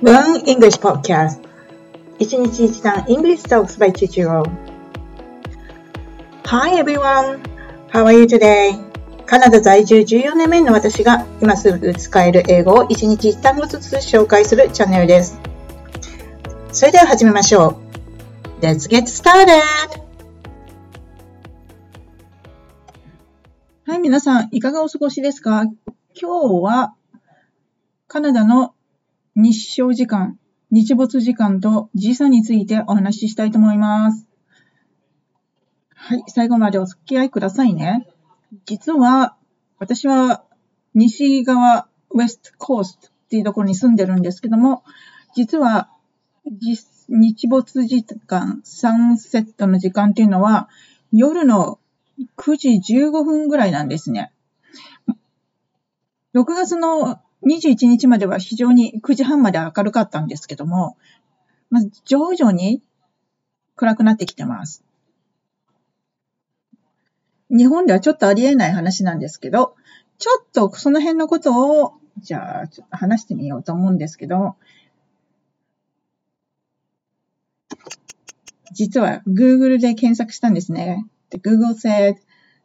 Learn English Podcast 一日一単 English Talks by Chichiro Hi everyone! How are you today? カナダ在住14年目の私が今すぐ使える英語を一日一単語ずつ紹介するチャンネルです。それでは始めましょう。Let's get started! はい、皆さん、いかがお過ごしですか今日はカナダの日照時間、日没時間と時差についてお話ししたいと思います。はい、最後までお付き合いくださいね。実は、私は西側ウェストコーストっていうところに住んでるんですけども、実は日没時間、サンセットの時間っていうのは夜の9時15分ぐらいなんですね。6月の21日までは非常に9時半まで明るかったんですけども、まず徐々に暗くなってきてます。日本ではちょっとありえない話なんですけど、ちょっとその辺のことを、じゃあ、ちょっと話してみようと思うんですけど、実は Google で検索したんですね。Google said,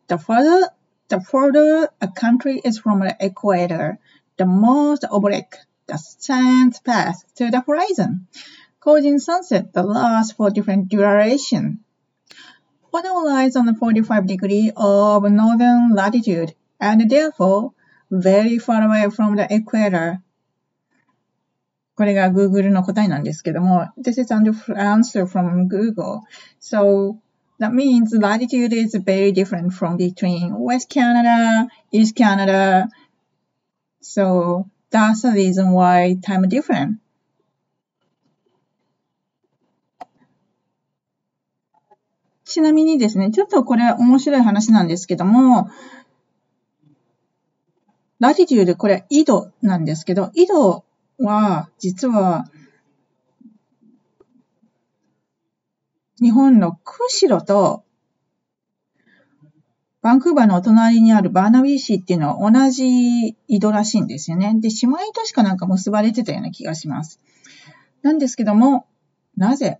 the further, the further a country is from the equator, the most oblique the sands pass to the horizon, causing sunset that lasts for different duration. Ottawa lies on the 45 degree of northern latitude and therefore very far away from the equator. これが Google の答えなんですけども、This is an answer from Google. So that means latitude is very different from between West Canada, East Canada, So that's the reason why time different. ちなみにですね、ちょっとこれ面白い話なんですけども、ラティテュード、これ緯度なんですけど、緯度は実は日本の釧路とバンクーバーのお隣にあるバーナビー市っていうのは同じ井戸らしいんですよね。で、姉妹都市かなんか結ばれてたような気がします。なんですけども、なぜ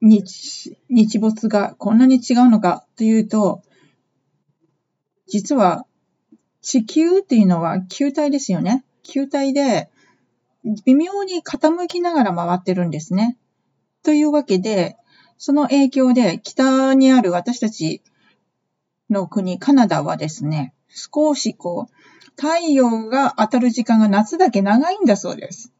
日、日没がこんなに違うのかというと、実は地球っていうのは球体ですよね。球体で微妙に傾きながら回ってるんですね。というわけで、その影響で北にある私たちの国、カナダはですね、少しこう、太陽が当たる時間が夏だけ長いんだそうです。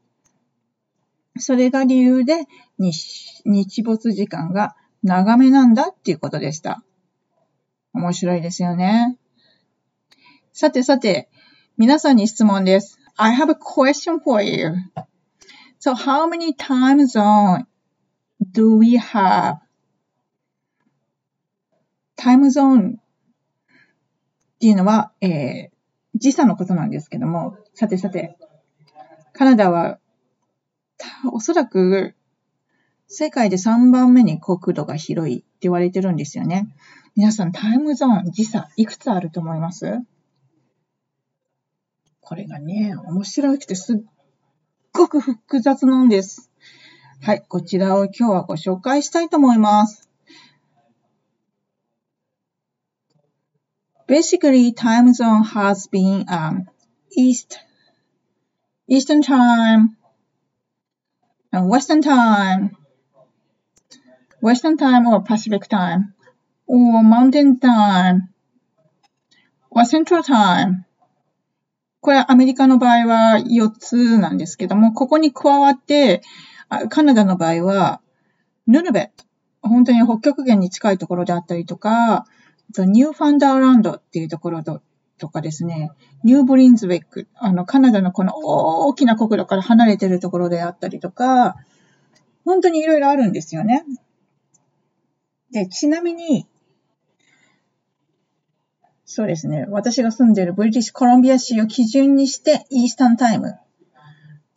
それが理由で日日没時間が長めなんだっていうことでした。面白いですよね。さてさて、皆さんに質問です。I have a question for you. So how many time zone do we have? タイムゾーンっていうのは、えー、時差のことなんですけども、さてさて、カナダは、おそらく、世界で3番目に国土が広いって言われてるんですよね。皆さん、タイムゾーン、時差、いくつあると思います？これがね、面白くてすっごく複雑なんです。はい、こちらを今日はご紹介したいと思います。Basically, time zone has been um, East, Eastern time, and Western time, Western time or Pacific time, or Mountain time, or Central time. これアメリカの場合は4つなんですけども、ここに加わって、カナダの場合は、ヌルベット、本当に北極圏に近いところであったりとか、ニューファンダーランドっていうところととかですね、ニューブリンズウェック、あの、カナダのこの大きな国土から離れてるところであったりとか、本当にいろいろあるんですよね。で、ちなみに、そうですね、私が住んでいるブリティッシュコロンビア州を基準にして、イースタンタイムって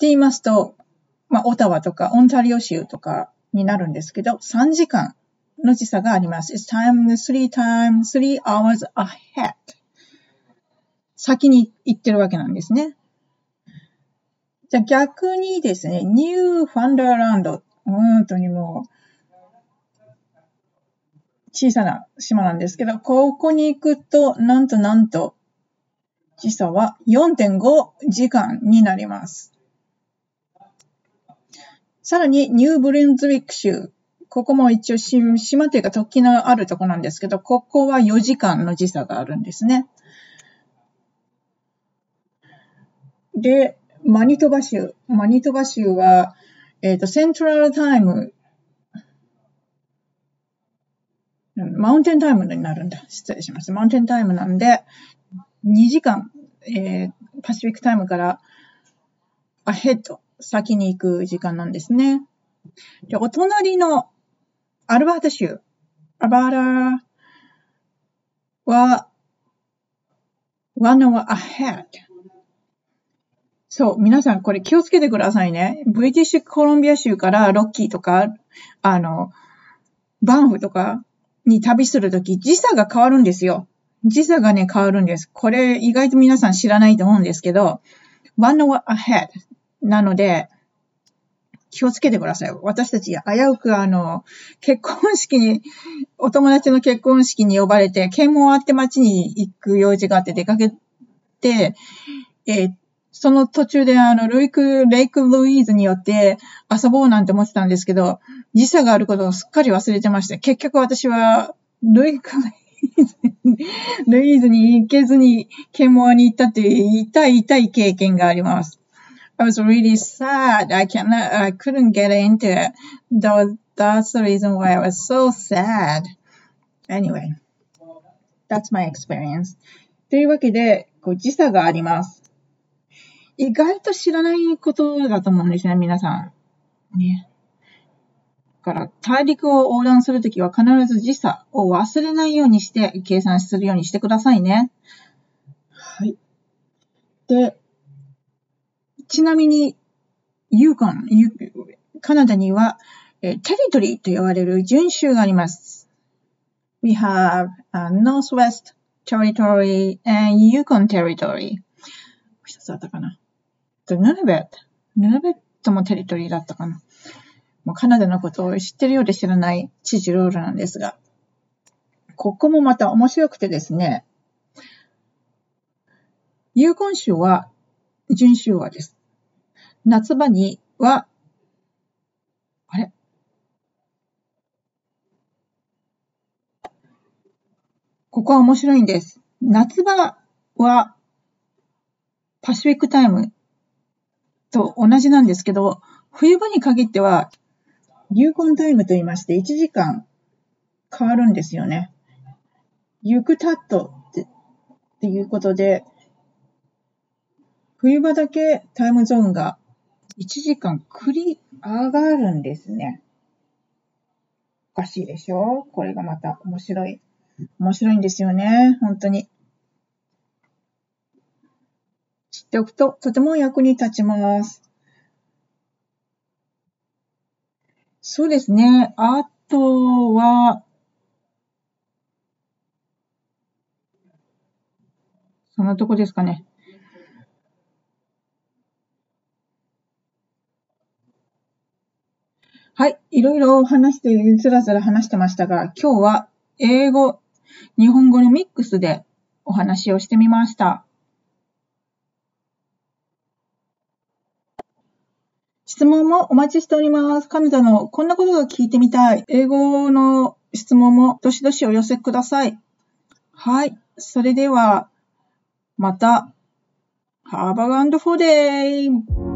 言いますと、まあ、オタワとかオンタリオ州とかになるんですけど、3時間の時差があります。It's time three times, three hours ahead. 先に行ってるわけなんですね。じゃ逆にですね、ニューファンダーランド。本当にもう、小さな島なんですけど、ここに行くと、なんとなんと、時差は4.5時間になります。さらに、ニューブリンズウィック州。ここも一応島というか突起のあるとこなんですけど、ここは4時間の時差があるんですね。で、マニトバ州。マニトバ州は、えっ、ー、と、セントラルタイム、マウンテンタイムになるんだ。失礼します。マウンテンタイムなんで、2時間、えー、パシフィックタイムからアヘッド、先に行く時間なんですね。で、お隣のアルバータ州、アバータは、one hour ahead そう、皆さんこれ気をつけてくださいね。ブリティッシュコロンビア州からロッキーとか、あの、バンフとかに旅するとき、時差が変わるんですよ。時差がね、変わるんです。これ意外と皆さん知らないと思うんですけど、one hour ahead なので、気をつけてください。私たち危うくあの、結婚式に、お友達の結婚式に呼ばれて、検問終わって街に行く用事があって出かけて、えー、その途中であの、ルイク、レイク・ルイーズによって遊ぼうなんて思ってたんですけど、時差があることをすっかり忘れてました。結局私は、ルイク、ルイーズに行けずに、ケモアに行ったっていう痛い痛い経験があります。I was really sad. I cannot, I couldn't get into it. That, that's the reason why I was so sad. Anyway, that's my experience. というわけで、こう時差があります。意外と知らないことだと思うんですね、皆さん。ね。だから、大陸を横断するときは必ず時差を忘れないようにして計算するようにしてくださいね。はい。で、ちなみに、ユーコン、カナダには、えテリトリーと呼ばれる準州があります。We have a Northwest Territory and Yukon Territory. 一つあったかな。と、ヌルベット。ヌルベットもテリトリーだったかな。もうカナダのことを知ってるようで知らない知事ロールなんですが、ここもまた面白くてですね、ユーコン州は準州はです。夏場には、あれ？ここは面白いんです。夏場はパシフィックタイムと同じなんですけど、冬場に限っては、流行タイムと言いまして、1時間変わるんですよね。ユクタットってっていうことで、冬場だけタイムゾーンが1時間繰り上がるんですね。おかしいでしょ？これがまた面白い。面白いんですよね。本当に。知っておくととても役に立ちます。そうですね。あとは、そんなとこですかね。はい。いろいろ話して、ずらずら話してましたが、今日は英語、日本語のミックスでお話をしてみました。質問もお待ちしております。彼女のこんなことが聞いてみたい。英語の質問もどしどしお寄せください。はい。それでは、また。Have a wonderful day!